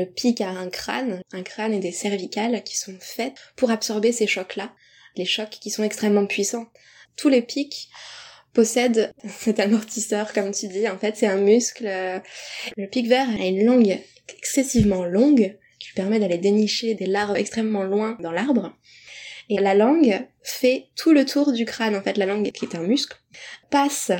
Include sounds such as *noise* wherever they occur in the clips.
Le pic a un crâne, un crâne et des cervicales qui sont faites pour absorber ces chocs-là, les chocs qui sont extrêmement puissants. Tous les pics possèdent *laughs* cet amortisseur, comme tu dis. En fait, c'est un muscle. Le pic vert a une langue excessivement longue qui permet d'aller dénicher des larves extrêmement loin dans l'arbre. Et la langue fait tout le tour du crâne. En fait, la langue, qui est un muscle, passe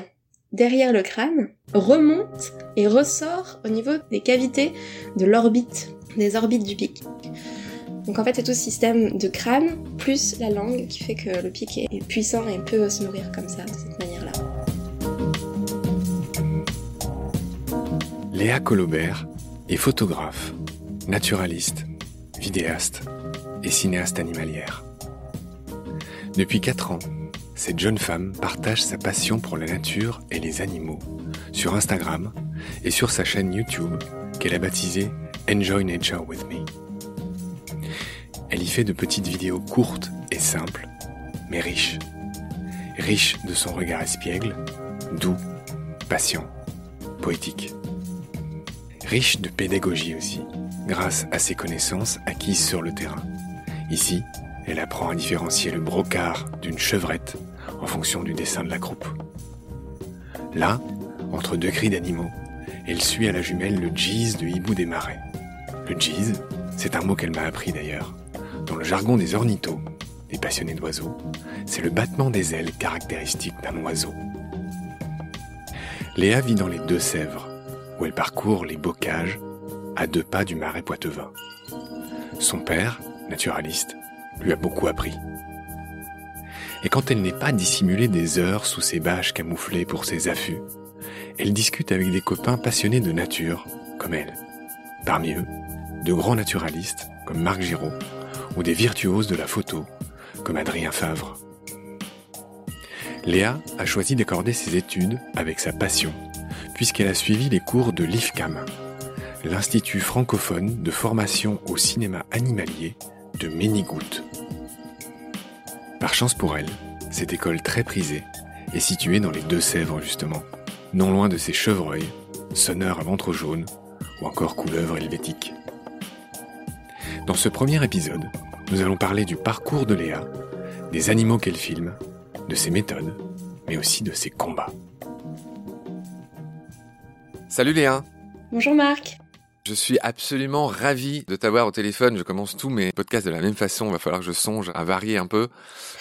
derrière le crâne, remonte et ressort au niveau des cavités de l'orbite, des orbites du pic. Donc en fait c'est tout ce système de crâne plus la langue qui fait que le pic est puissant et peut se nourrir comme ça, de cette manière-là. Léa Colobert est photographe, naturaliste, vidéaste et cinéaste animalière. Depuis 4 ans, cette jeune femme partage sa passion pour la nature et les animaux sur Instagram et sur sa chaîne YouTube qu'elle a baptisée Enjoy Nature with Me. Elle y fait de petites vidéos courtes et simples, mais riches. Riches de son regard espiègle, doux, patient, poétique. Riche de pédagogie aussi, grâce à ses connaissances acquises sur le terrain. Ici, elle apprend à différencier le brocard d'une chevrette en fonction du dessin de la croupe. Là, entre deux cris d'animaux, elle suit à la jumelle le jeez de hibou des marais. Le jeez, c'est un mot qu'elle m'a appris d'ailleurs. Dans le jargon des ornithos, des passionnés d'oiseaux, c'est le battement des ailes caractéristique d'un oiseau. Léa vit dans les Deux-Sèvres, où elle parcourt les bocages à deux pas du marais poitevin. Son père, naturaliste, lui a beaucoup appris et quand elle n'est pas dissimulée des heures sous ses bâches camouflées pour ses affûts, elle discute avec des copains passionnés de nature, comme elle. Parmi eux, de grands naturalistes, comme Marc Giraud, ou des virtuoses de la photo, comme Adrien Favre. Léa a choisi d'accorder ses études avec sa passion, puisqu'elle a suivi les cours de l'IFCAM, l'Institut francophone de formation au cinéma animalier de Ménigout. Par chance pour elle, cette école très prisée est située dans les Deux-Sèvres justement, non loin de ces chevreuils, sonneurs à ventre jaune ou encore couleuvres helvétiques. Dans ce premier épisode, nous allons parler du parcours de Léa, des animaux qu'elle filme, de ses méthodes, mais aussi de ses combats. Salut Léa Bonjour Marc je suis absolument ravi de t'avoir au téléphone. Je commence tous mes podcasts de la même façon. Il va falloir que je songe à varier un peu.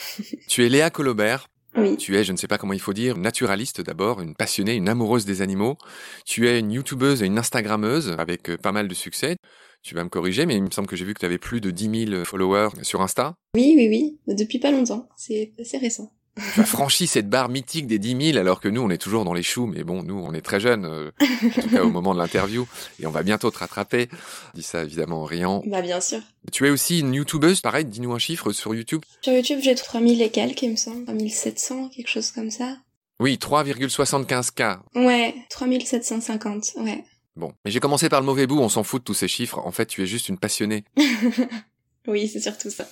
*laughs* tu es Léa Colobert. Oui. Tu es, je ne sais pas comment il faut dire, naturaliste d'abord, une passionnée, une amoureuse des animaux. Tu es une youtubeuse et une instagrammeuse avec euh, pas mal de succès. Tu vas me corriger, mais il me semble que j'ai vu que tu avais plus de 10 000 followers sur Insta. Oui, oui, oui. Depuis pas longtemps. C'est assez récent tu as franchi cette barre mythique des 10 000 alors que nous on est toujours dans les choux mais bon nous on est très jeunes euh, en tout cas au moment de l'interview et on va bientôt te rattraper. Je dis ça évidemment en riant. Bah bien sûr. Tu es aussi une youtubeuse pareil dis-nous un chiffre sur YouTube. Sur YouTube j'ai 3000 et quelques il me semble. 3700 quelque chose comme ça. Oui 3,75k ouais 3750 ouais. Bon, mais j'ai commencé par le mauvais bout, on s'en fout de tous ces chiffres. En fait, tu es juste une passionnée. *laughs* Oui, c'est surtout ça.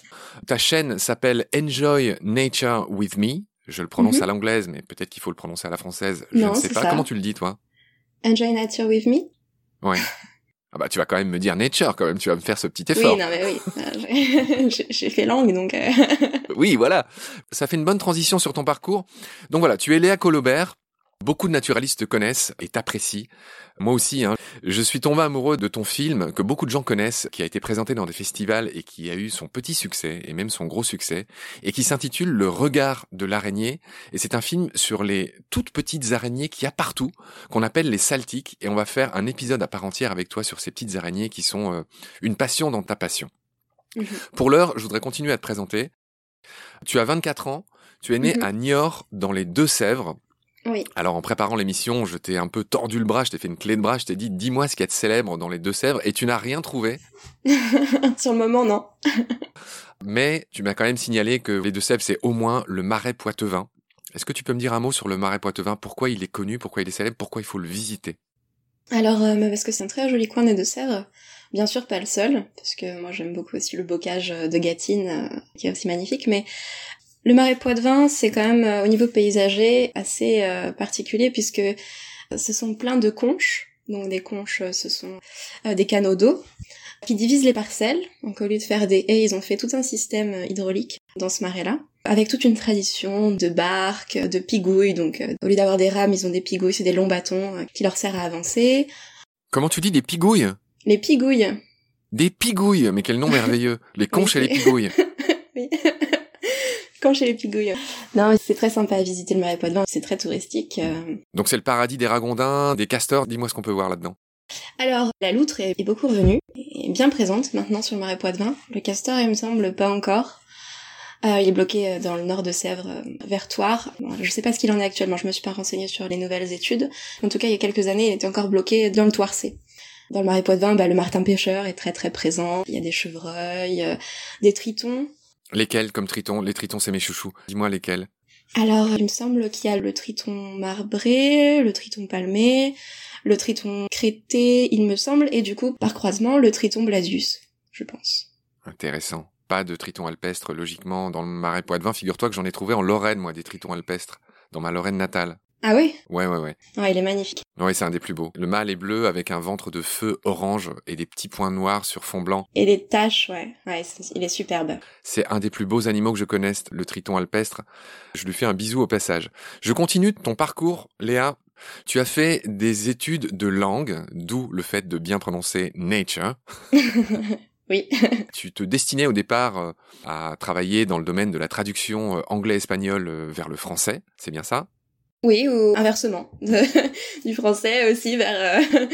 Ta chaîne s'appelle Enjoy Nature with Me. Je le prononce mhm. à l'anglaise, mais peut-être qu'il faut le prononcer à la française. Je ne sais pas. Comment tu le dis, toi? Enjoy Nature with Me Ouais. *laughs* Ah bah tu vas quand même me dire nature quand même, tu vas me faire ce petit effort. Oui, non mais oui, *laughs* j'ai fait langue donc. Euh. oui, voilà. Ça fait une bonne transition sur ton parcours. Donc voilà, tu es Léa Colobert, Beaucoup de naturalistes te connaissent et t'apprécient. Moi aussi, hein. je suis tombé amoureux de ton film que beaucoup de gens connaissent, qui a été présenté dans des festivals et qui a eu son petit succès et même son gros succès, et qui s'intitule Le regard de l'araignée. Et c'est un film sur les toutes petites araignées qu'il y a partout, qu'on appelle les saltiques, et on va faire un épisode à part entière avec toi sur ces petites araignées qui sont euh, une passion dans ta passion. Mhm. Pour l'heure, je voudrais continuer à te présenter. Tu as 24 ans, tu es né mhm. à Niort dans les Deux-Sèvres, alors en préparant l'émission, je t'ai un peu tordu le bras, je t'ai fait une clé de bras, je t'ai dit dis-moi ce qu'il y a de célèbre dans les Deux-Sèvres et tu n'as rien trouvé. *laughs* Sur le moment, non. *laughs* Mais tu m'as quand même signalé que les Deux-Sèvres, c'est au moins le marais poitevin. Est-ce que tu peux me dire un mot sur le marais poitevin? Pourquoi il est connu? Pourquoi il est célèbre? Pourquoi il faut le visiter? Alors, euh, parce que c'est un très joli coin des Deux-Sèvres. Bien sûr, pas le seul, parce que moi j'aime beaucoup aussi le bocage de Gatine, euh, qui est aussi magnifique, mais le marais Poitevin, c'est quand même euh, au niveau paysager assez euh, particulier puisque ce sont plein de conches Donc des conches, ce sont des canaux d'eau qui divisent les parcelles. Donc au lieu de faire des haies, ils ont fait tout un système hydraulique dans ce marais-là, avec toute une tradition de barques, de pigouilles. Donc au lieu d'avoir des rames, ils ont des pigouilles, c'est des longs bâtons qui leur servent à avancer. Comment tu dis des pigouilles? Les pigouilles. Des pigouilles, mais quel nom merveilleux. Les conches et les pigouilles. *laughs* oui. *laughs* conches et les pigouilles. Non, c'est très sympa à visiter le marais Poitevin, c'est très touristique. Euh. Donc c'est le paradis des ragondins, des castors, dis-moi ce qu'on peut voir là-dedans. Alors, la loutre est beaucoup revenue, et bien présente maintenant sur le marais Poitevin. Le castor, il me semble, pas encore. Euh, il est bloqué euh, dans le nord de Sèvres, vers Toire. je sais pas ce qu'il en est actuellement, je me suis pas renseignée sur les nouvelles études. En tout cas, il y a quelques années, il était encore bloqué dans le Toircé. Dans le marais Poitevin, bah, le martin pêcheur est très très présent. Il y a des chevreuils, euh, des tritons. Lesquels comme tritons Les tritons, c'est mes chouchous. Dis-moi lesquels. Alors, il me semble qu'il y a le triton marbré, le triton palmé, le triton crété, il me semble, et du coup, par croisement, le triton blasius, je pense. Intéressant. Pas de triton alpestre, logiquement, dans le marais Poitevin. Figure-toi que j'en ai trouvé en Lorraine, moi, des tritons alpestres, dans ma Lorraine natale. Ah oui Ouais, ouais, ouais. Ouais, il est magnifique. Ouais, c'est un des plus beaux. Le mâle est bleu avec un ventre de feu orange et des petits points noirs sur fond blanc. Et des taches, ouais. Ouais, il est superbe. C'est un des plus beaux animaux que je connaisse, le triton alpestre. Je lui fais un bisou au passage. Je continue ton parcours, Léa. Tu as fait des études de langue, d'où le fait de bien prononcer nature. *laughs* Oui. *laughs* tu te destinais au départ euh, à travailler dans le domaine de la traduction euh, anglais-espagnol euh, vers le français, c'est bien ça? Oui, ou inversement, *laughs* du français aussi vers, euh,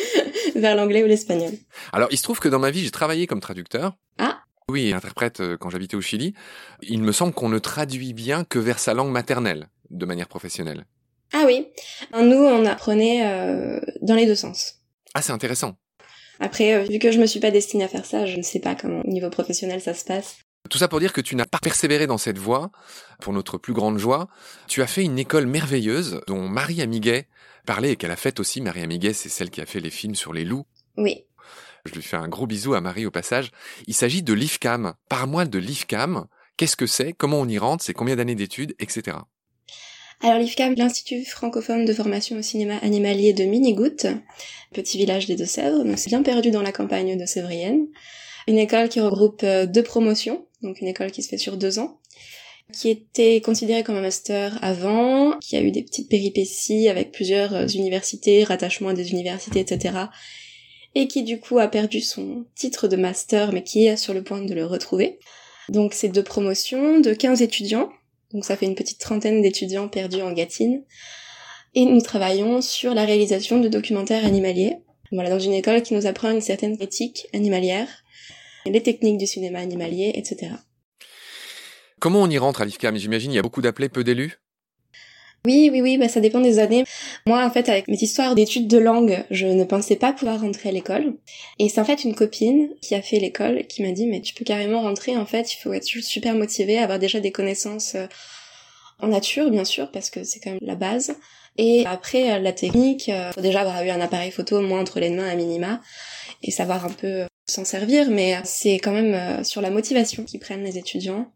*laughs* vers l'anglais ou l'espagnol. Alors, il se trouve que dans ma vie, j'ai travaillé comme traducteur. Ah Oui, interprète euh, quand j'habitais au Chili. Il me semble qu'on ne traduit bien que vers sa langue maternelle, de manière professionnelle. Ah oui, nous, on apprenait euh, dans les deux sens. Ah, c'est intéressant. Après, vu que je me suis pas destinée à faire ça, je ne sais pas comment au niveau professionnel ça se passe. Tout ça pour dire que tu n'as pas persévéré dans cette voie, pour notre plus grande joie. Tu as fait une école merveilleuse dont Marie Amiguet parlait et qu'elle a faite aussi. Marie Amiguet, c'est celle qui a fait les films sur les loups. Oui. Je lui fais un gros bisou à Marie au passage. Il s'agit de l'IFCAM. Parle-moi de l'IFCAM. Qu'est-ce que c'est? Comment on y rentre? C'est combien d'années d'études? Etc. Alors l'IFCAM, l'Institut francophone de formation au cinéma animalier de Minigoutte, petit village des Deux-Sèvres, donc c'est bien perdu dans la campagne de Sévrienne. Une école qui regroupe euh, deux promotions, donc une école qui se fait sur deux ans, qui était considérée comme un master avant, qui a eu des petites péripéties avec plusieurs euh, universités, rattachements à des universités, etc. Et qui du coup a perdu son titre de master, mais qui est sur le point de le retrouver. Donc c'est deux promotions de 15 étudiants, donc ça fait une petite trentaine d'étudiants perdus en Gatine. Et nous travaillons sur la réalisation de documentaires animaliers. Voilà, dans une école qui nous apprend une certaine éthique animalière, les techniques du cinéma animalier, etc. Comment on y rentre à l'IFCAM J'imagine il y a beaucoup d'appelés, peu d'élus oui, oui, oui, bah ça dépend des années. Moi, en fait, avec mes histoires d'études de langue, je ne pensais pas pouvoir rentrer à l'école. Et c'est en fait une copine qui a fait l'école qui m'a dit, mais tu peux carrément rentrer, en fait, il faut être super motivé, avoir déjà des connaissances euh, en nature, bien sûr, parce que c'est quand même la base. Et après, euh, la technique, euh, faut déjà avoir eu un appareil photo, au moins entre les mains à minima, et savoir un peu s'en servir, mais c'est quand même sur la motivation qu'ils prennent les étudiants.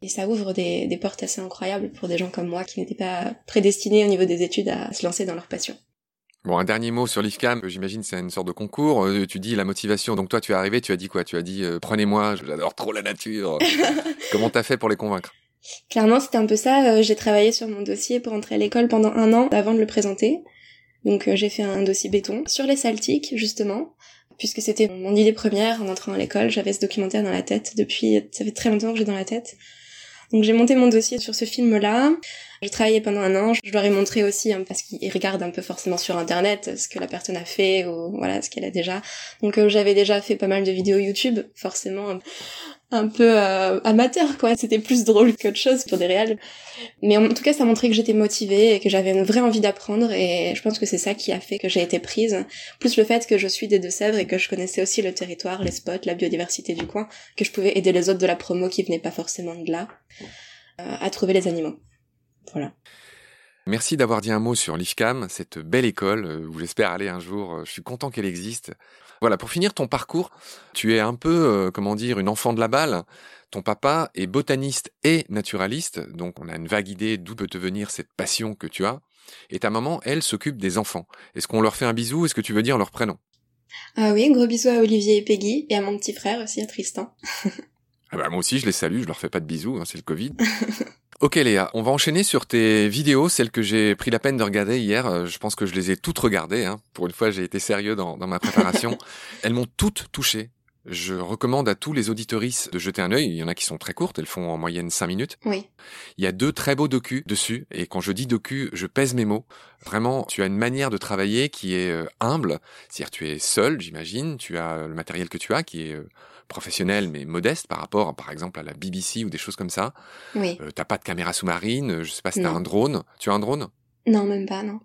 Et ça ouvre des, des, portes assez incroyables pour des gens comme moi qui n'étaient pas prédestinés au niveau des études à se lancer dans leur passion. Bon, un dernier mot sur l'IFCAM, j'imagine c'est une sorte de concours. Euh, tu dis la motivation, donc toi tu es arrivé, tu as dit quoi? Tu as dit euh, prenez-moi, j'adore trop la nature. *laughs* Comment t'as fait pour les convaincre? Clairement, c'était un peu ça. Euh, j'ai travaillé sur mon dossier pour entrer à l'école pendant un an avant de le présenter. Donc j'ai fait un dossier béton sur les saltiques justement, puisque c'était mon idée première en entrant à l'école. J'avais ce documentaire dans la tête depuis, ça fait très longtemps que j'ai dans la tête. Donc j'ai monté mon dossier sur ce film-là. J'ai travaillé pendant un an. Je leur ai montré aussi, hein, parce qu'ils regardent un peu forcément sur Internet ce que la personne a fait ou voilà ce qu'elle a déjà. Donc euh, j'avais déjà fait pas mal de vidéos YouTube, forcément un peu euh, amateur quoi. C'était plus drôle qu'autre chose pour des réels. Mais en tout cas, ça montrait que j'étais motivée et que j'avais une vraie envie d'apprendre et je pense que c'est ça qui a fait que j'ai été prise. Plus le fait que je suis des Deux-Sèvres et que je connaissais aussi le territoire, les spots, la biodiversité du coin, que je pouvais aider les autres de la promo qui venaient pas forcément de là euh, à trouver les animaux. Voilà. Merci d'avoir dit un mot sur l'IFCAM, cette belle école euh, où j'espère aller un jour. Je suis content qu'elle existe. Voilà, pour finir ton parcours, tu es un peu, euh, comment dire, une enfant de la balle. ton papa est botaniste et naturaliste, donc on a une vague idée d'où peut te venir cette passion que tu as. Et ta maman, elle, s'occupe des enfants. Est-ce qu'on leur fait un bisou? Est-ce que tu veux dire leur prénom? Ah oui, gros bisous à Olivier et Peggy, et à mon petit frère aussi, à Tristan. ah bah moi aussi, je les salue, je leur fais pas de bisous, hein, c'est le Covid. *laughs* Ok Léa, on va enchaîner sur tes vidéos, celles que j'ai pris la peine de regarder hier. Euh, je pense que je les ai toutes regardées. Hein. Pour une fois, j'ai été sérieux dans, dans ma préparation. *laughs* Elles m'ont toutes touché. Je recommande à tous les auditoristes de jeter un œil. Il y en a qui sont très courtes, elles font en moyenne 5 minutes. Oui. Il y a deux très beaux docus dessus, et quand je dis docu, je pèse mes mots. Vraiment, tu as une manière de travailler qui est euh, humble. C'est-à-dire, tu es seul, j'imagine. Tu as le matériel que tu as, qui est euh, professionnel mais modeste par rapport, par exemple, à la BBC ou des choses comme ça. Oui. Euh, t'as pas de caméra sous-marine. Je sais pas si t'as un drone. Tu as un drone? Non, même pas, non.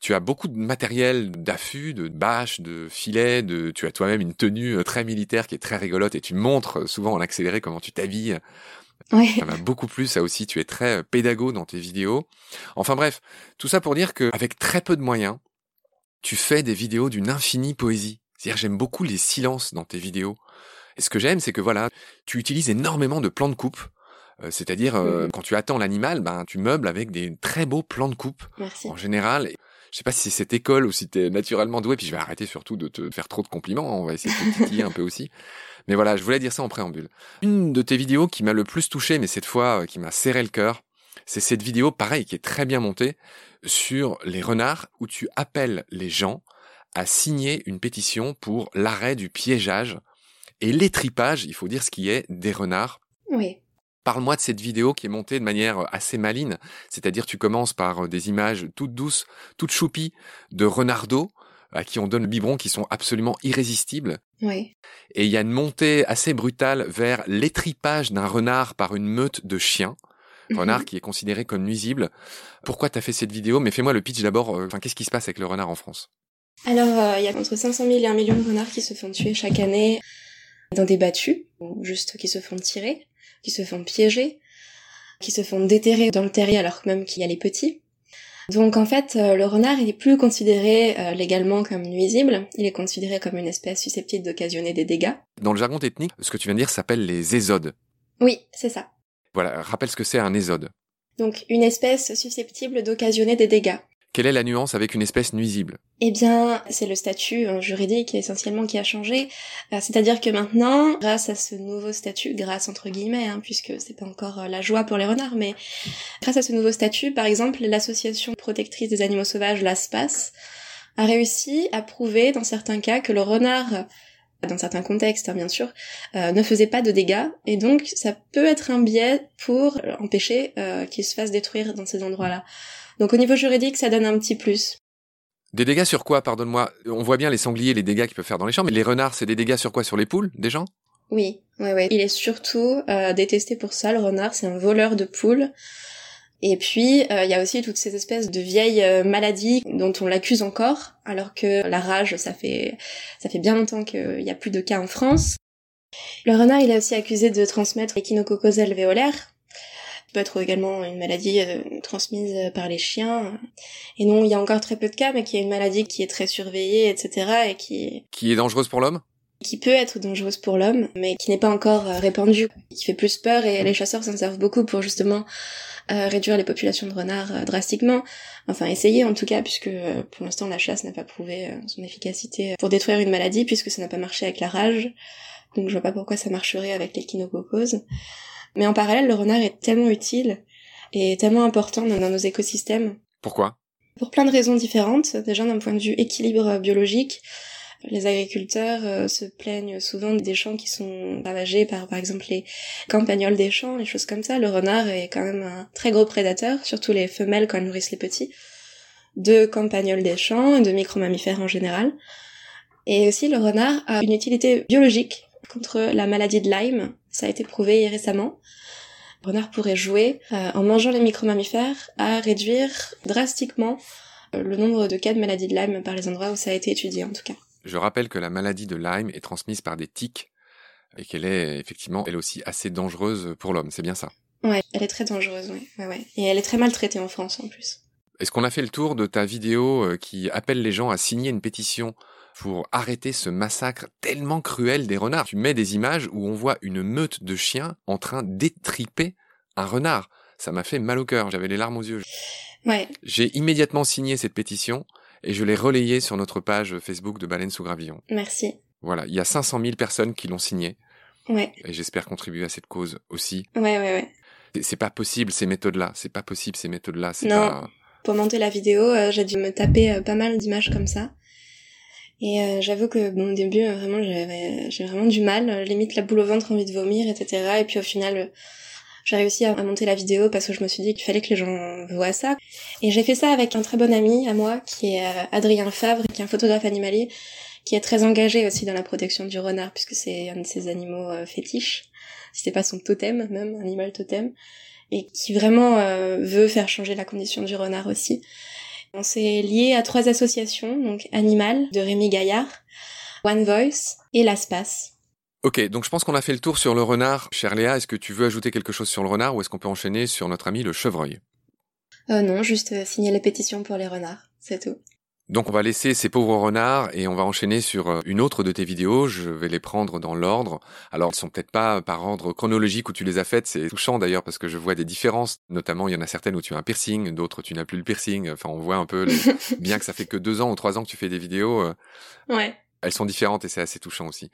tu as beaucoup de matériel d'affût, de bâches, de filets, de, tu as toi-même une tenue euh, très militaire qui est très rigolote et tu montres euh, souvent en accéléré comment tu t'habilles. Ouais. Ça m'a beaucoup plu, ça aussi. Tu es très euh, pédago dans tes vidéos. Enfin bref, tout ça pour dire que avec très peu de moyens, tu fais des vidéos d'une infinie poésie. C'est-à-dire, j'aime beaucoup les silences dans tes vidéos. Et ce que j'aime, c'est que voilà, tu utilises énormément de plans de coupe. Euh, C'est-à-dire, euh, Mhm. quand tu attends l'animal, ben, tu meubles avec des très beaux plans de coupe Merci. en général. Je sais pas si c'est cette école ou si t'es naturellement doué, puis je vais arrêter surtout de te faire trop de compliments, hein, on va essayer de te titiller un peu aussi. Mais voilà, je voulais dire ça en préambule. Une de tes vidéos qui m'a le plus touché, mais cette fois euh, qui m'a serré le cœur, c'est cette vidéo, pareil, qui est très bien montée, sur les renards, où tu appelles les gens à signer une pétition pour l'arrêt du piégeage et l'étripage, il faut dire ce qui est, des renards Oui. Parle-moi de cette vidéo qui est montée de manière assez maline, c'est-à-dire tu commences par euh, des images toutes douces, toutes choupies de renardeaux à qui on donne le biberon qui sont absolument irrésistibles. Oui. Et il y a une montée assez brutale vers l'étripage d'un renard par une meute de chiens. Renard qui est considéré comme nuisible. Pourquoi t'as fait cette vidéo? Mais fais-moi le pitch d'abord. euh, Enfin, qu'est-ce qui se passe avec le renard en France? Alors, euh, il y a entre 500 000 et 1 million de renards qui se font tuer chaque année dans des battues, ou juste qui se font tirer, qui se font piéger, qui se font déterrer dans le terrier alors que même qu'il y a les petits. Donc en fait, euh, le renard, il est plus considéré euh, légalement comme nuisible, il est considéré comme une espèce susceptible d'occasionner des dégâts. Dans le jargon technique, ce que tu viens de dire s'appelle les ésodes. Oui, c'est ça. Voilà, rappelle ce que c'est un ésode. Donc une espèce susceptible d'occasionner des dégâts. Quelle est la nuance avec une espèce nuisible? Eh bien, c'est le statut euh, juridique essentiellement qui a changé. Euh, C'est-à-dire que maintenant, grâce à ce nouveau statut, grâce entre guillemets, hein, puisque c'est pas encore euh, la joie pour les renards, mais grâce à ce nouveau statut, par exemple, l'association protectrice des animaux sauvages, l'ASPAS, a réussi à prouver dans certains cas que le renard, dans certains contextes hein, bien sûr, euh, ne faisait pas de dégâts, et donc ça peut être un biais pour euh, empêcher euh, qu'il se fasse détruire dans ces endroits-là. Donc au niveau juridique, ça donne un petit plus. Des dégâts sur quoi, pardonne-moi On voit bien les sangliers, les dégâts qu'ils peuvent faire dans les champs, mais les renards, c'est des dégâts sur quoi? Sur les poules, des gens? Oui, ouais, ouais. Il est surtout euh, détesté pour ça, le renard, c'est un voleur de poules. Et puis, euh, il y a aussi toutes ces espèces de vieilles euh, maladies dont on l'accuse encore, alors que la rage, ça fait, ça fait bien longtemps qu'il n'y a plus de cas en France. Le renard, il est aussi accusé de transmettre l'échinococcose alvéolaire, peut être également une maladie euh, transmise par les chiens. Et non, il y a encore très peu de cas, mais qui est une maladie qui est très surveillée, etc., et qui, Qui est dangereuse pour l'homme? Qui peut être dangereuse pour l'homme, mais qui n'est pas encore répandue, qui fait plus peur, et les chasseurs s'en servent beaucoup pour justement euh, réduire les populations de renards euh, drastiquement. Enfin, essayer en tout cas, puisque euh, pour l'instant la chasse n'a pas prouvé euh, son efficacité pour détruire une maladie, puisque ça n'a pas marché avec la rage. Donc je vois pas pourquoi ça marcherait avec l'échinococcose. Mais en parallèle, le renard est tellement utile et tellement important dans dans nos écosystèmes Pourquoi? Pour plein de raisons différentes. Déjà d'un point de vue équilibre biologique, les agriculteurs euh, se plaignent souvent des champs qui sont ravagés par par exemple les campagnols des champs, les choses comme ça. Le renard est quand même un très gros prédateur, surtout les femelles quand elles nourrissent les petits, de campagnols des champs et de micro-mammifères en général. Et aussi le renard a une utilité biologique contre la maladie de Lyme, ça a été prouvé récemment. Le renard pourrait jouer, euh, en mangeant les micro-mammifères, à réduire drastiquement euh, le nombre de cas de maladie de Lyme par les endroits où ça a été étudié en tout cas. Je rappelle que la maladie de Lyme est transmise par des tiques et qu'elle est effectivement elle aussi assez dangereuse pour l'homme, c'est bien ça. Ouais, elle est très dangereuse, ouais, ouais, ouais. Et elle est très maltraitée en France en plus. Est-ce qu'on a fait le tour de ta vidéo euh, qui appelle les gens à signer une pétition pour arrêter ce massacre tellement cruel des renards? Tu mets des images où on voit une meute de chiens en train d'étriper un renard. Ça m'a fait mal au cœur, j'avais les larmes aux yeux. Ouais. J'ai immédiatement signé cette pétition et je l'ai relayée sur notre page Facebook de Baleine sous Gravillon. Merci. Voilà, il y a 500 000 personnes qui l'ont signé. Ouais. Et j'espère contribuer à cette cause aussi. Ouais, ouais, ouais. C'est pas possible ces méthodes-là. C'est pas possible ces méthodes-là. Non. pas. Pour monter la vidéo, euh, j'ai dû me taper euh, pas mal d'images comme ça. Et euh, j'avoue que bon, au début, vraiment, j'avais j'ai vraiment du mal, limite la boule au ventre, envie de vomir, etc. Et puis au final, j'ai réussi à, monter la vidéo parce que je me suis dit qu'il fallait que les gens voient ça. Et j'ai fait ça avec un très bon ami à moi, qui est euh, Adrien Favre, qui est un photographe animalier, qui est très engagé aussi dans la protection du renard, puisque c'est un de ses animaux euh, fétiches. C'était pas son totem, même, animal totem. Et qui vraiment euh, veut faire changer la condition du renard aussi. On s'est lié à trois associations, donc Animal de Rémi Gaillard, One Voice et l'Aspace. Ok, donc je pense qu'on a fait le tour sur le renard. Chère Léa, est-ce que tu veux ajouter quelque chose sur le renard ou est-ce qu'on peut enchaîner sur notre ami le chevreuil? Euh, non, juste euh, signer les pétitions pour les renards, c'est tout. Donc on va laisser ces pauvres renards et on va enchaîner sur euh, une autre de tes vidéos. Je vais les prendre dans l'ordre. Alors elles sont peut-être pas par ordre chronologique où tu les as faites. C'est touchant d'ailleurs parce que je vois des différences. Notamment il y en a certaines où tu as un piercing, d'autres tu n'as plus le piercing. Enfin on voit un peu, les- *laughs* bien que ça fait que deux ans ou trois ans que tu fais des vidéos, euh, Ouais. elles sont différentes et c'est assez touchant aussi.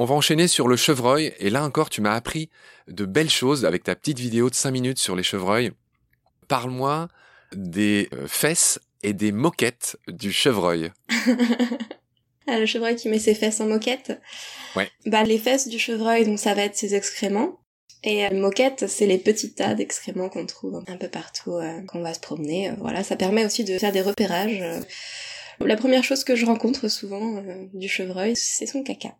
On va enchaîner sur le chevreuil et là encore tu m'as appris de belles choses avec ta petite vidéo de cinq minutes sur les chevreuils. Parle-moi des euh, fesses et des moquettes du chevreuil. *laughs* Ah, le chevreuil qui met ses fesses en moquette. Ouais. Bah, les fesses du chevreuil, donc ça va être ses excréments. Et euh, moquette, c'est les petits tas d'excréments qu'on trouve un peu partout euh, quand on va se promener. Euh, voilà, ça permet aussi de faire des repérages. euh. La première chose que je rencontre souvent euh, du chevreuil, c'est son caca.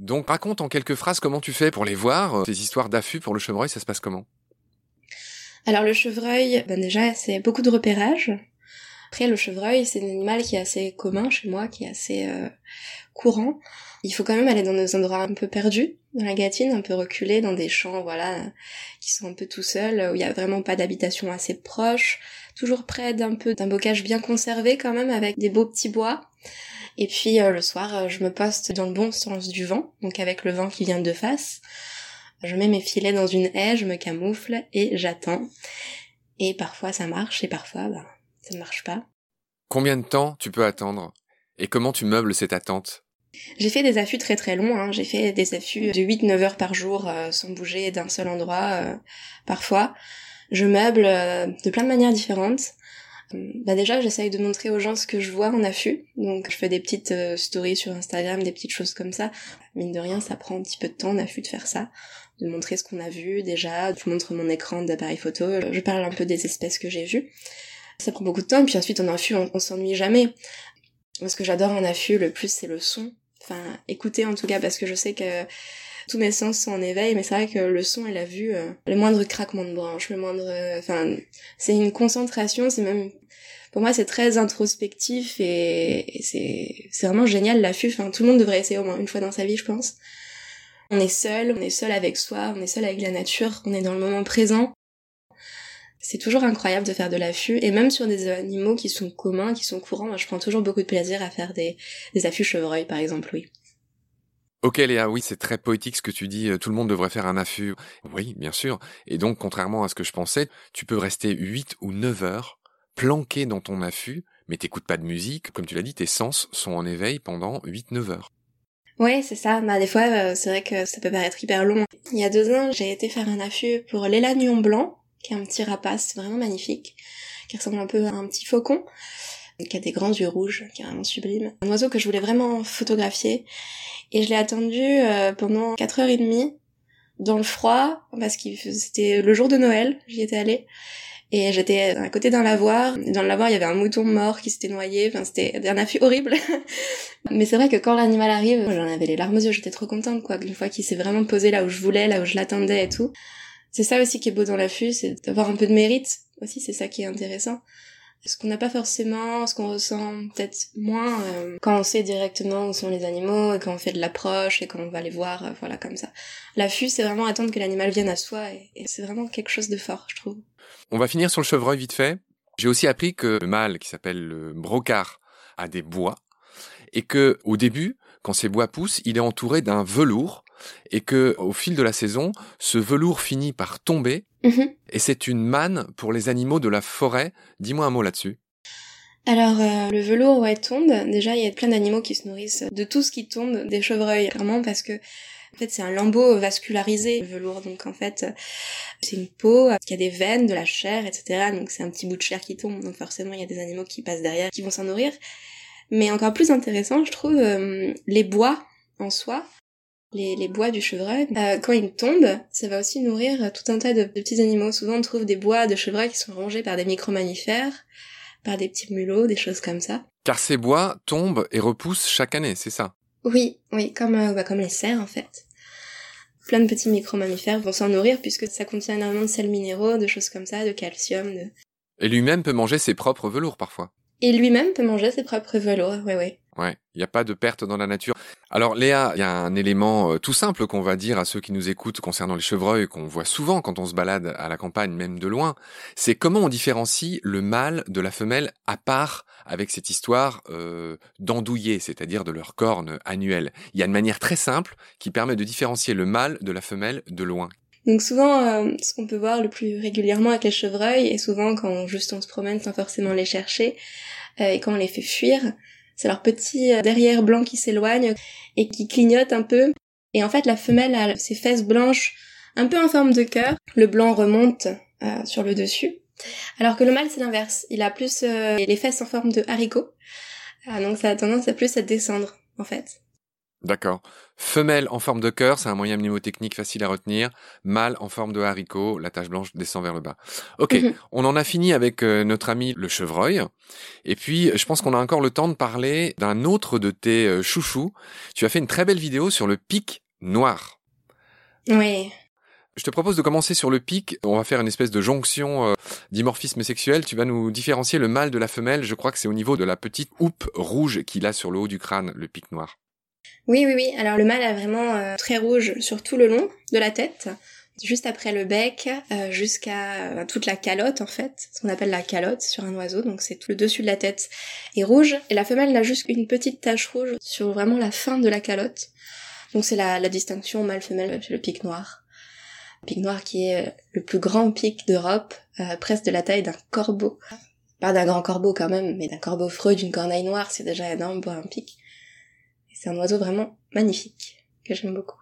Donc raconte en quelques phrases comment tu fais pour les voir. Ces histoires d'affût pour le chevreuil, ça se passe comment? Alors le chevreuil, ben déjà c'est beaucoup de repérages. Après le chevreuil, c'est un animal qui est assez commun chez moi, qui est assez euh, courant. Il faut quand même aller dans des endroits un peu perdus dans la Gâtine, un peu reculés, dans des champs, voilà, qui sont un peu tout seuls, où il y a vraiment pas d'habitation assez proche, toujours près d'un peu d'un bocage bien conservé quand même, avec des beaux petits bois. Et puis euh, le soir, euh, je me poste dans le bon sens du vent, donc avec le vent qui vient de face. Je mets mes filets dans une haie, je me camoufle et j'attends. Et parfois ça marche et parfois bah, ça ne marche pas. Combien de temps tu peux attendre? Et comment tu meubles cette attente? J'ai fait des affûts très très longs, hein. j'ai fait des affûts de 8-9 heures par jour euh, sans bouger d'un seul endroit euh, parfois. Je meuble euh, de plein de manières différentes. Bah déjà j'essaye de montrer aux gens ce que je vois en affût, donc je fais des petites stories sur Instagram, des petites choses comme ça. Mine de rien ça prend un petit peu de temps en affût de faire ça, de montrer ce qu'on a vu déjà, je montre mon écran d'appareil photo, je parle un peu des espèces que j'ai vues. Ça prend beaucoup de temps, puis ensuite en affût on, s'ennuie jamais. Ce que j'adore en affût le plus c'est le son, enfin écouter en tout cas parce que je sais que tous mes sens sont en éveil mais c'est vrai que le son et la vue euh, le moindre craquement de branche le moindre euh, enfin c'est une concentration c'est même pour moi c'est très introspectif et, et c'est c'est vraiment génial l'affût. Enfin tout le monde devrait essayer au moins une fois dans sa vie je pense. On est seul on est seul avec soi on est seul avec la nature on est dans le moment présent c'est toujours incroyable de faire de l'affût et même sur des animaux qui sont communs qui sont courants moi je prends toujours beaucoup de plaisir à faire des des affûts chevreuils par exemple oui Ok Léa, oui, c'est très poétique ce que tu dis, euh, tout le monde devrait faire un affût. Oui, bien sûr. Et donc, contrairement à ce que je pensais, tu peux rester 8 ou 9 heures planqué dans ton affût, mais t'écoutes pas de musique. Comme tu l'as dit, tes sens sont en éveil pendant 8-9 heures. Ouais, c'est ça. Bah, des fois, euh, c'est vrai que ça peut paraître hyper long. Il y a deux ans, j'ai été faire un affût pour l'élagnon blanc, qui est un petit rapace vraiment magnifique, qui ressemble un peu à un petit faucon, qui a des grands yeux rouges, qui est vraiment sublime. Un oiseau que je voulais vraiment photographier. Et je l'ai attendu euh, pendant 4 heures et demie, dans le froid, parce que c'était le jour de Noël, j'y étais allée. Et j'étais à côté d'un lavoir. Dans le lavoir, il y avait un mouton mort qui s'était noyé. Enfin, c'était un affût horrible. *laughs* Mais c'est vrai que quand l'animal arrive, j'en avais les larmes aux yeux. J'étais trop contente, quoi. Une fois qu'il s'est vraiment posé là où je voulais, là où je l'attendais et tout. C'est ça aussi qui est beau dans l'affût, c'est d'avoir un peu de mérite. Aussi, c'est ça qui est intéressant. Ce qu'on n'a pas forcément, ce qu'on ressent peut-être moins euh, quand on sait directement où sont les animaux et quand on fait de l'approche et quand on va les voir, euh, voilà, comme ça. L'affût, c'est vraiment attendre que l'animal vienne à soi et, c'est vraiment quelque chose de fort, je trouve. On va finir sur le chevreuil vite fait. J'ai aussi appris que le mâle qui s'appelle le brocard a des bois. et que au début, quand ces bois poussent, il est entouré d'un velours et que au fil de la saison, ce velours finit par tomber Mhm. et c'est une manne pour les animaux de la forêt. Dis-moi un mot là-dessus. Alors euh, le velours ouais tombe. Déjà il y a plein d'animaux qui se nourrissent de tout ce qui tombe, des chevreuils clairement parce que en fait c'est un lambeau vascularisé le velours donc en fait euh, c'est une peau euh, qui a des veines, de la chair, etc. Donc c'est un petit bout de chair qui tombe donc forcément il y a des animaux qui passent derrière qui vont s'en nourrir. Mais encore plus intéressant je trouve euh, les bois en soi. Les, les bois du chevreuil, euh, quand ils tombent, ça va aussi nourrir tout un tas de, de petits animaux. Souvent, on trouve des bois de chevreuil qui sont rongés par des micro-mammifères, par des petits mulots, des choses comme ça. Car ces bois tombent et repoussent chaque année, c'est ça? Oui, oui, comme, euh, bah, comme les cerfs en fait. Plein de petits micro-mammifères vont s'en nourrir puisque ça contient énormément de sels minéraux, de choses comme ça, de calcium. De... Et lui-même peut manger ses propres velours parfois? Et lui-même peut manger ses propres velours, ouais, ouais. Ouais, il n'y a pas de perte dans la nature. Alors Léa, il y a un élément euh, tout simple qu'on va dire à ceux qui nous écoutent concernant les chevreuils, qu'on voit souvent quand on se balade à la campagne, même de loin, c'est comment on différencie le mâle de la femelle à part avec cette histoire euh, d'andouiller, c'est-à-dire de leur corne annuelle. Il y a une manière très simple qui permet de différencier le mâle de la femelle de loin. Donc souvent, euh, ce qu'on peut voir le plus régulièrement avec les chevreuils, et souvent quand juste on se promène sans forcément les chercher, euh, et quand on les fait fuir, c'est leur petit euh, derrière blanc qui s'éloigne et qui clignote un peu. Et en fait, la femelle a ses fesses blanches un peu en forme de cœur. Le blanc remonte euh, sur le dessus. Alors que le mâle, c'est l'inverse. Il a plus euh, les fesses en forme de haricot. Ah, donc ça a tendance à plus à descendre, en fait. D'accord. Femelle en forme de cœur, c'est un moyen mnémotechnique facile à retenir. Mâle en forme de haricot, la tache blanche descend vers le bas. Ok, Mhm. on en a fini avec euh, notre ami le chevreuil. Et puis, je pense qu'on a encore le temps de parler d'un autre de tes euh, chouchous. Tu as fait une très belle vidéo sur le pic noir. Oui. Je te propose de commencer sur le pic. On va faire une espèce de jonction euh, dimorphisme sexuel. Tu vas nous différencier le mâle de la femelle. Je crois que c'est au niveau de la petite houppe rouge qu'il a sur le haut du crâne, le pic noir. Oui, oui, oui. Alors le mâle est vraiment euh, très rouge sur tout le long de la tête, juste après le bec, euh, jusqu'à euh, toute la calotte en fait, ce qu'on appelle la calotte sur un oiseau. Donc c'est tout le dessus de la tête est rouge et la femelle n'a juste une petite tache rouge sur vraiment la fin de la calotte. Donc c'est la, la distinction mâle-femelle chez le pic noir. Le pic noir qui est euh, le plus grand pic d'Europe, euh, presque de la taille d'un corbeau. Pas d'un grand corbeau quand même, mais d'un corbeau freux d'une corneille noire, c'est déjà énorme pour un pic. C'est un oiseau vraiment magnifique, que j'aime beaucoup.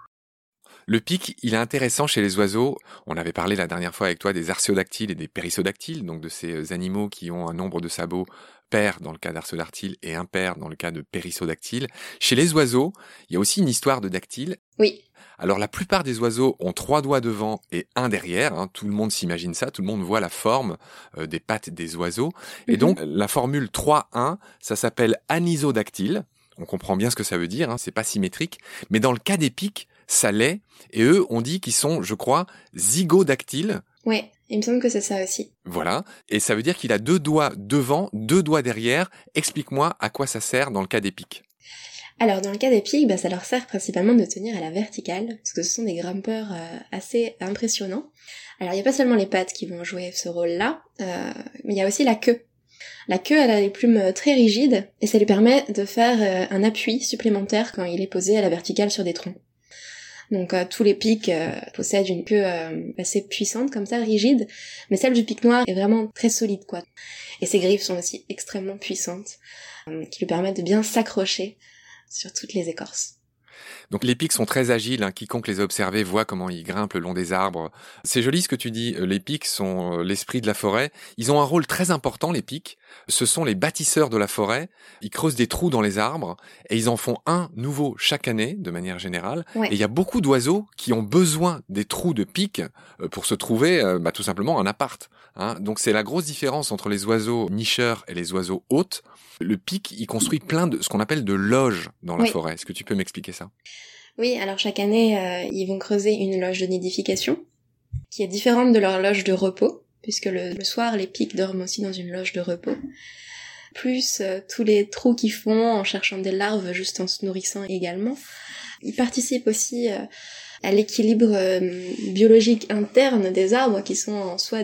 Le pic, il est intéressant chez les oiseaux. On avait parlé la dernière fois avec toi des artiodactyles et des périssodactyles, donc de ces euh, animaux qui ont un nombre de sabots pair dans le cas d'artiodactyle et impair dans le cas de périssodactyle. Chez les oiseaux, il y a aussi une histoire de dactyle. Oui, Alors la plupart des oiseaux ont trois doigts devant et un derrière. hein. Tout le monde s'imagine ça, tout le monde voit la forme euh, des pattes des oiseaux. Et Mhm. donc la formule 3-1, ça s'appelle anisodactyle. On comprend bien ce que ça veut dire, hein, c'est pas symétrique. Mais dans le cas des pics, ça l'est. Et eux, on dit qu'ils sont, je crois, zygodactyles. ouais, il me semble que c'est ça aussi. Voilà. Et ça veut dire qu'il a deux doigts devant, deux doigts derrière. Explique-moi à quoi ça sert dans le cas des pics. Alors dans le cas des pics, bah, ça leur sert principalement de tenir à la verticale, parce que ce sont des grimpeurs euh, assez impressionnants. Alors il n'y a pas seulement les pattes qui vont jouer ce rôle-là, euh, mais il y a aussi la queue. La queue, elle a les plumes euh, très rigides, et ça lui permet de faire euh, un appui supplémentaire quand il est posé à la verticale sur des troncs. Donc euh, tous les pics possèdent une queue assez puissante, comme ça, rigide, mais celle du pic noir est vraiment très solide, quoi. Et ses griffes sont aussi extrêmement puissantes, qui lui permettent de bien s'accrocher sur toutes les écorces. Donc les pics sont très agiles, hein. quiconque les a observés voit comment ils grimpent le long des arbres. C'est joli ce que tu dis, les pics sont euh, l'esprit de la forêt. Ils ont un rôle très important, les pics. Ce sont les bâtisseurs de la forêt. Ils creusent des trous dans les arbres et ils en font un nouveau chaque année, de manière générale. Ouais. Et il y a beaucoup d'oiseaux qui ont besoin des trous de pics euh, pour se trouver euh, bah, tout simplement un appart. Hein. Donc c'est la grosse différence entre les oiseaux nicheurs et les oiseaux hôtes. Le pic, il construit plein de ce qu'on appelle de loges dans la Oui. forêt. Est-ce que tu peux m'expliquer ça? Oui, alors chaque année, euh, ils vont creuser une loge de nidification, qui est différente de leur loge de repos, puisque le, le soir, les pics dorment aussi dans une loge de repos. Plus euh, tous les trous qu'ils font en cherchant des larves juste en se nourrissant également. Ils participent aussi euh, à l'équilibre euh, biologique interne des arbres qui sont en soi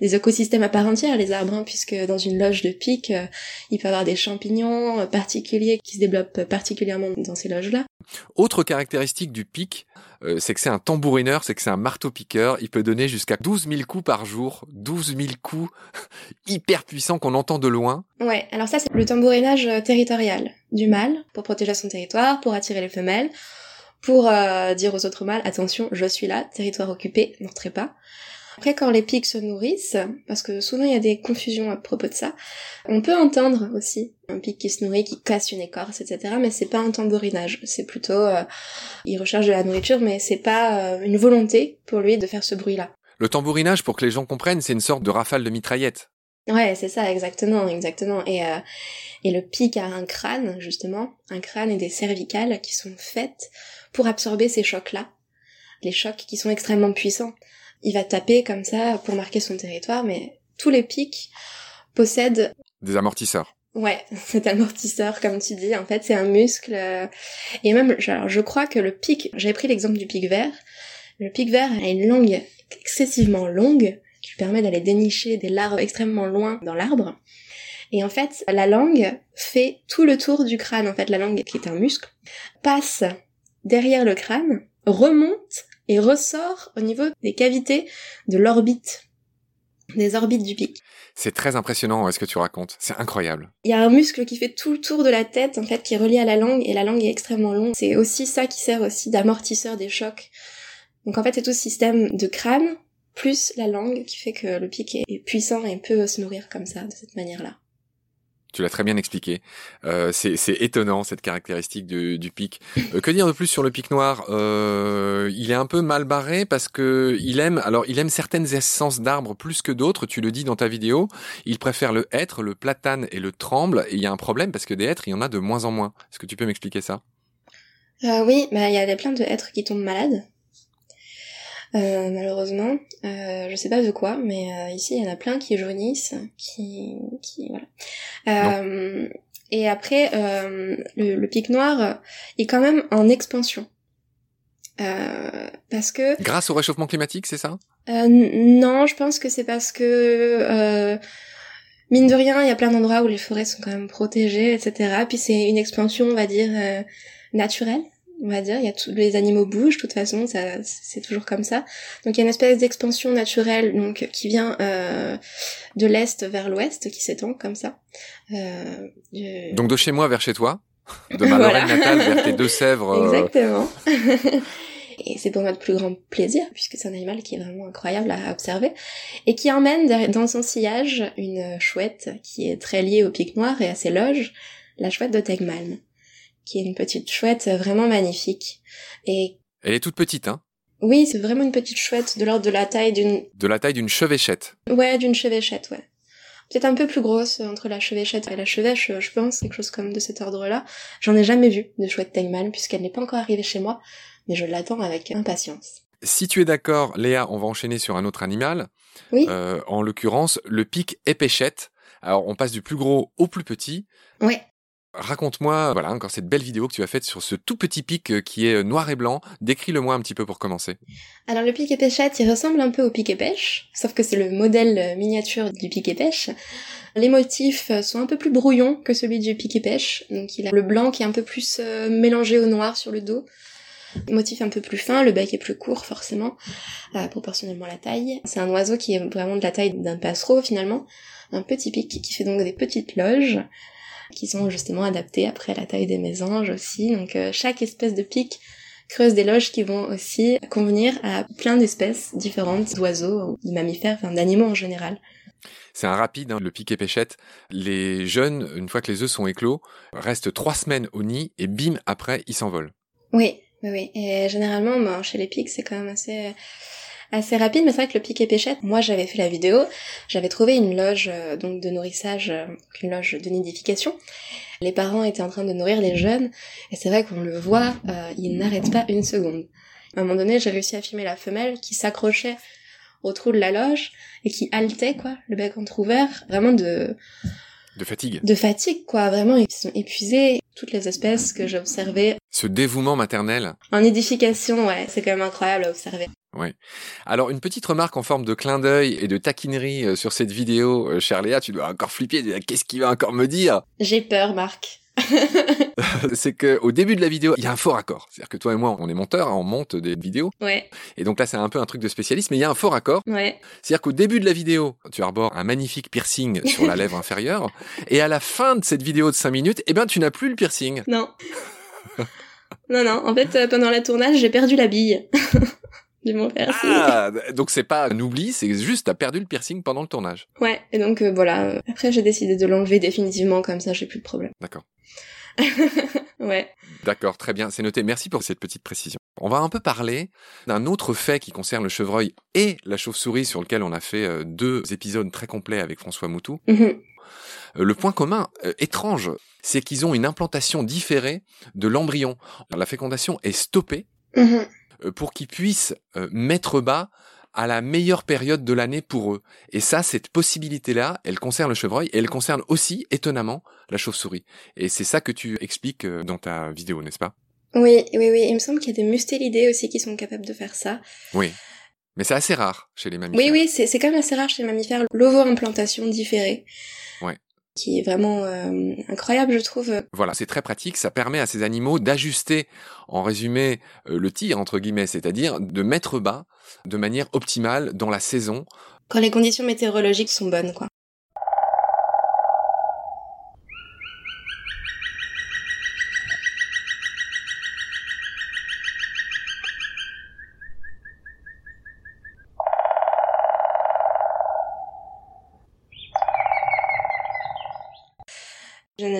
des écosystèmes à part entière les arbres hein, puisque dans une loge de pic il peut y avoir des champignons particuliers qui se développent particulièrement dans ces loges là. Autre caractéristique du pic, c'est que c'est un tambourineur, c'est que c'est un marteau-piqueur. Il peut donner jusqu'à 12 000 coups par jour. 12 000 coups *laughs* hyper puissants qu'on entend de loin. Ouais, alors ça c'est le tambourinage territorial du mâle pour protéger son territoire, pour attirer les femelles pour euh, dire aux autres mâles attention, je suis là, territoire occupé, n'entrez pas. Après, quand les pics se nourrissent, parce que souvent il y a des confusions à propos de ça, on peut entendre aussi un pic qui se nourrit, qui casse une écorce, etc. Mais c'est pas un tambourinage, c'est plutôt euh, il recherche de la nourriture, mais c'est pas euh, une volonté pour lui de faire ce bruit-là. Le tambourinage, pour que les gens comprennent, c'est une sorte de rafale de mitraillette. Ouais, c'est ça, exactement, exactement. Et, euh, et le pic a un crâne, justement, un crâne et des cervicales qui sont faites pour absorber ces chocs-là, les chocs qui sont extrêmement puissants. Il va taper comme ça pour marquer son territoire, mais tous les pics possèdent des amortisseurs. Ouais, *laughs* cet amortisseur, comme tu dis, en fait, c'est un muscle. Euh, et même, alors, je crois que le pic, j'avais pris l'exemple du pic vert. Le pic vert a une langue excessivement longue qui lui permet d'aller dénicher des larves extrêmement loin dans l'arbre. Et en fait, la langue fait tout le tour du crâne. En fait, la langue, qui est un muscle, passe derrière le crâne, remonte et ressort au niveau des cavités de l'orbite, des orbites du pic. C'est très impressionnant ce que tu racontes. C'est incroyable. Il y a un muscle qui fait tout le tour de la tête, en fait, qui est relié à la langue, et la langue est extrêmement longue. C'est aussi ça qui sert aussi d'amortisseur des chocs. Donc en fait, c'est tout ce système de crâne plus la langue qui fait que le pic est puissant et peut se nourrir comme ça, de cette manière-là. Tu l'as très bien expliqué. Euh, c'est étonnant cette caractéristique du pic. Euh, que dire de plus sur le pic noir? Euh, Il est un peu mal barré parce que il aime, alors il aime certaines essences d'arbres plus que d'autres. Tu le dis dans ta vidéo. Il préfère le hêtre, le platane et le tremble. Et il y a un problème parce que des hêtres, il y en a de moins en moins. Est-ce que tu peux m'expliquer ça? Oui, bah il y a plein de hêtres qui tombent malades. Euh, malheureusement. Euh, je sais pas de quoi, mais euh, ici il y en a plein qui jaunissent, qui, qui voilà. Euh, et après, le, le, pic noir est quand même en expansion. parce que grâce au réchauffement climatique, c'est ça? Non, je pense que c'est parce que mine de rien, il y a plein d'endroits où les forêts sont quand même protégées, etc. Puis c'est une expansion, on va dire, naturelle on va dire. Il y a tous les animaux bougent, de toute façon, ça, c'est toujours comme ça. Donc il y a une espèce d'expansion naturelle, donc qui vient euh, de l'est vers l'ouest, qui s'étend comme ça. Euh, donc de chez moi vers chez toi, de *laughs* ma Lorraine natale vers tes Deux-Sèvres. Euh, Exactement. *laughs* Et c'est pour notre plus grand plaisir, puisque c'est un animal qui est vraiment incroyable à observer, et qui emmène dans son sillage une chouette qui est très liée au pic noir et à ses loges, la chouette de Tegmalm qui est une petite chouette vraiment magnifique. Et elle est toute petite, hein? Oui, c'est vraiment une petite chouette de l'ordre de la taille d'une. De la taille d'une chevêchette. Ouais, d'une chevêchette, ouais. Peut-être un peu plus grosse entre la chevêchette et la chevêche, je pense, quelque chose comme de cet ordre-là. J'en ai jamais vu de chouette Tegmal puisqu'elle n'est pas encore arrivée chez moi, mais je l'attends avec impatience. Si tu es d'accord, Léa, on va enchaîner sur un autre animal. Oui. Euh, en l'occurrence, le pic épéchette. Alors, on passe du plus gros au plus petit. Ouais. Raconte-moi, voilà, encore cette belle vidéo que tu as faite sur ce tout petit pic euh, qui est euh, noir et blanc. Décris-le-moi un petit peu pour commencer. Alors le pic pêchette, il ressemble un peu au pic pêche, sauf que c'est le modèle euh, miniature du pic pêche. Les motifs sont un peu plus brouillons que celui du pic pêche, donc il a le blanc qui est un peu plus mélangé au noir sur le dos. Motif un peu plus fin, le bec est plus court forcément, proportionnellement à la taille. C'est un oiseau qui est vraiment de la taille d'un passereau finalement, un petit pic qui fait donc des petites loges qui sont justement adaptés après la taille des mésanges aussi. Donc euh, chaque espèce de pic creuse des loges qui vont aussi convenir à plein d'espèces différentes d'oiseaux, de mammifères, enfin d'animaux en général. C'est un rapide, hein, le pic et pêchette. Les jeunes, une fois que les œufs sont éclos, restent trois semaines au nid et bim, après, ils s'envolent. Oui, oui, oui. Et généralement, ben, chez les pics, c'est quand même assez assez rapide, mais c'est vrai que le pic et pêchette, moi j'avais fait la vidéo, j'avais trouvé une loge euh, donc de nourrissage, euh, une loge de nidification. Les parents étaient en train de nourrir les jeunes, et c'est vrai qu'on le voit, euh, ils n'arrêtent pas une seconde. À un moment donné, j'ai réussi à filmer la femelle qui s'accrochait au trou de la loge et qui haletait quoi, le bec ouvert, vraiment de de fatigue. De fatigue, quoi. Vraiment, ils sont épuisés. Toutes les espèces que j'ai observées Ce dévouement maternel. En édification, ouais, c'est quand même incroyable à observer. Oui. Alors une petite remarque en forme de clin d'œil et de taquinerie euh, sur cette vidéo, euh, chère Léa, tu dois encore flipper. Qu'est-ce qu'il va encore me dire J'ai peur, Marc. *laughs* *laughs* c'est que au début de la vidéo, il y a un faux raccord. C'est-à-dire que toi et moi, on est monteurs, hein, on monte des vidéos. Ouais. Et donc là, c'est un peu un truc de spécialiste, mais il y a un faux raccord. Ouais. C'est-à-dire qu'au début de la vidéo, tu arbores un magnifique piercing *laughs* sur la lèvre inférieure, et à la fin de cette vidéo de 5 minutes, eh ben, tu n'as plus le piercing. Non. non, non. En fait, euh, pendant la tournage, j'ai perdu la bille. Du mon piercing. Ah, donc c'est pas un oubli, c'est juste t'as perdu le piercing pendant le tournage. Ouais, et donc euh, voilà. Après, j'ai décidé de l'enlever définitivement, comme ça, j'ai plus de problème. D'accord. *laughs* ouais. D'accord, très bien, c'est noté. Merci pour cette petite précision. On va un peu parler d'un autre fait qui concerne le chevreuil et la chauve-souris sur lequel on a fait euh, deux épisodes très complets avec François Moutou. Mhm. Euh, Le point commun euh, étrange, c'est qu'ils ont une implantation différée de l'embryon. La fécondation est stoppée Mhm. Euh, pour qu'ils puissent euh, mettre bas à la meilleure période de l'année pour eux. Et ça, cette possibilité-là, elle concerne le chevreuil et elle concerne aussi, étonnamment, la chauve-souris. Et c'est ça que tu expliques euh, dans ta vidéo, n'est-ce pas? Oui, oui, oui. Il me semble qu'il y a des mustélidés aussi qui sont capables de faire ça. Oui. Mais c'est assez rare chez les mammifères. Oui, oui, c'est c'est quand même assez rare chez les mammifères, l'ovo-implantation différée. Qui est vraiment euh, incroyable, je trouve. Voilà, c'est très pratique. Ça permet à ces animaux d'ajuster, en résumé, euh, le tir, entre guillemets, c'est-à-dire de mettre bas de manière optimale dans la saison. Quand les conditions météorologiques sont bonnes, quoi.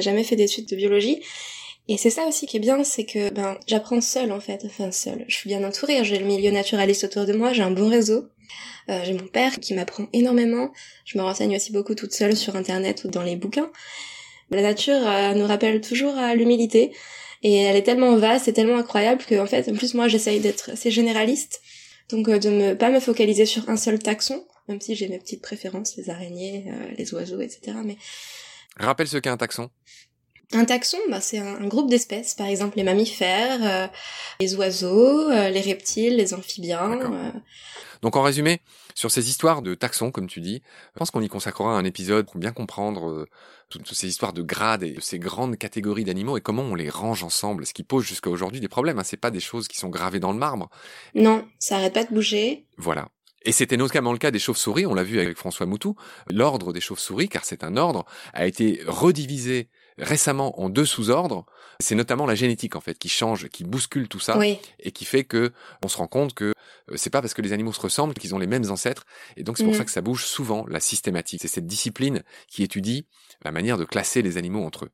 Jamais fait d'études de biologie. Et c'est ça aussi qui est bien, c'est que ben j'apprends seule en fait, enfin seule. Je suis bien entourée, j'ai le milieu naturaliste autour de moi, j'ai un bon réseau. Euh, j'ai mon père qui m'apprend énormément. Je me renseigne aussi beaucoup toute seule sur internet ou dans les bouquins. La nature euh, nous rappelle toujours à l'humilité et elle est tellement vaste et tellement incroyable que en fait, en plus moi j'essaye d'être assez généraliste, donc euh, de ne pas me focaliser sur un seul taxon, même si j'ai mes petites préférences, les araignées, les oiseaux, etc. Mais Rappelle ce qu'est un taxon. un taxon, bah, c'est un, un groupe d'espèces, par exemple les mammifères, euh, les oiseaux, euh, les reptiles, les amphibiens. Euh, Donc en résumé, sur ces histoires de taxons, comme tu dis, je pense qu'on y consacrera un épisode pour bien comprendre toutes toutes ces histoires de grades et de ces grandes catégories d'animaux et comment on les range ensemble, ce qui pose jusqu'à aujourd'hui des problèmes. Hein. C'est pas des choses qui sont gravées dans le marbre. Non, ça arrête pas de bouger. Voilà. Et c'était notamment le cas des chauves-souris, on l'a vu avec François Moutou. L'ordre des chauves-souris, car c'est un ordre, a été redivisé récemment en deux sous-ordres. C'est notamment la génétique, en fait, qui change, qui bouscule tout ça, Oui. et qui fait que on se rend compte que euh, c'est pas parce que les animaux se ressemblent qu'ils ont les mêmes ancêtres. Et donc c'est pour Mhm. ça que ça bouge souvent, la systématique. C'est cette discipline qui étudie la manière de classer les animaux entre eux.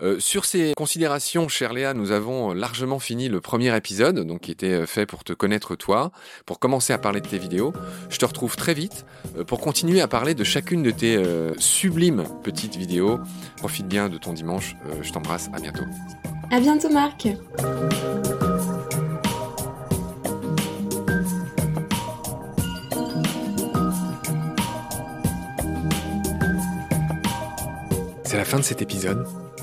Euh, sur ces considérations, chère Léa, nous avons largement fini le premier épisode, donc qui était euh, fait pour te connaître toi, pour commencer à parler de tes vidéos. Je te retrouve très vite euh, pour continuer à parler de chacune de tes euh, sublimes petites vidéos. Profite bien de ton dimanche. Euh, je t'embrasse. À bientôt. À bientôt, Marc. C'est la fin de cet épisode.